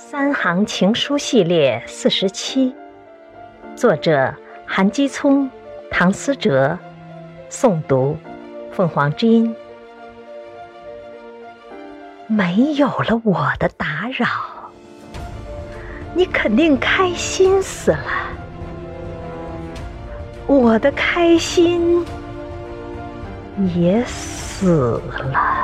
三行情书系列四十七，作者韩基聪、唐思哲，诵读凤凰之音。没有了我的打扰，你肯定开心死了。我的开心也死了。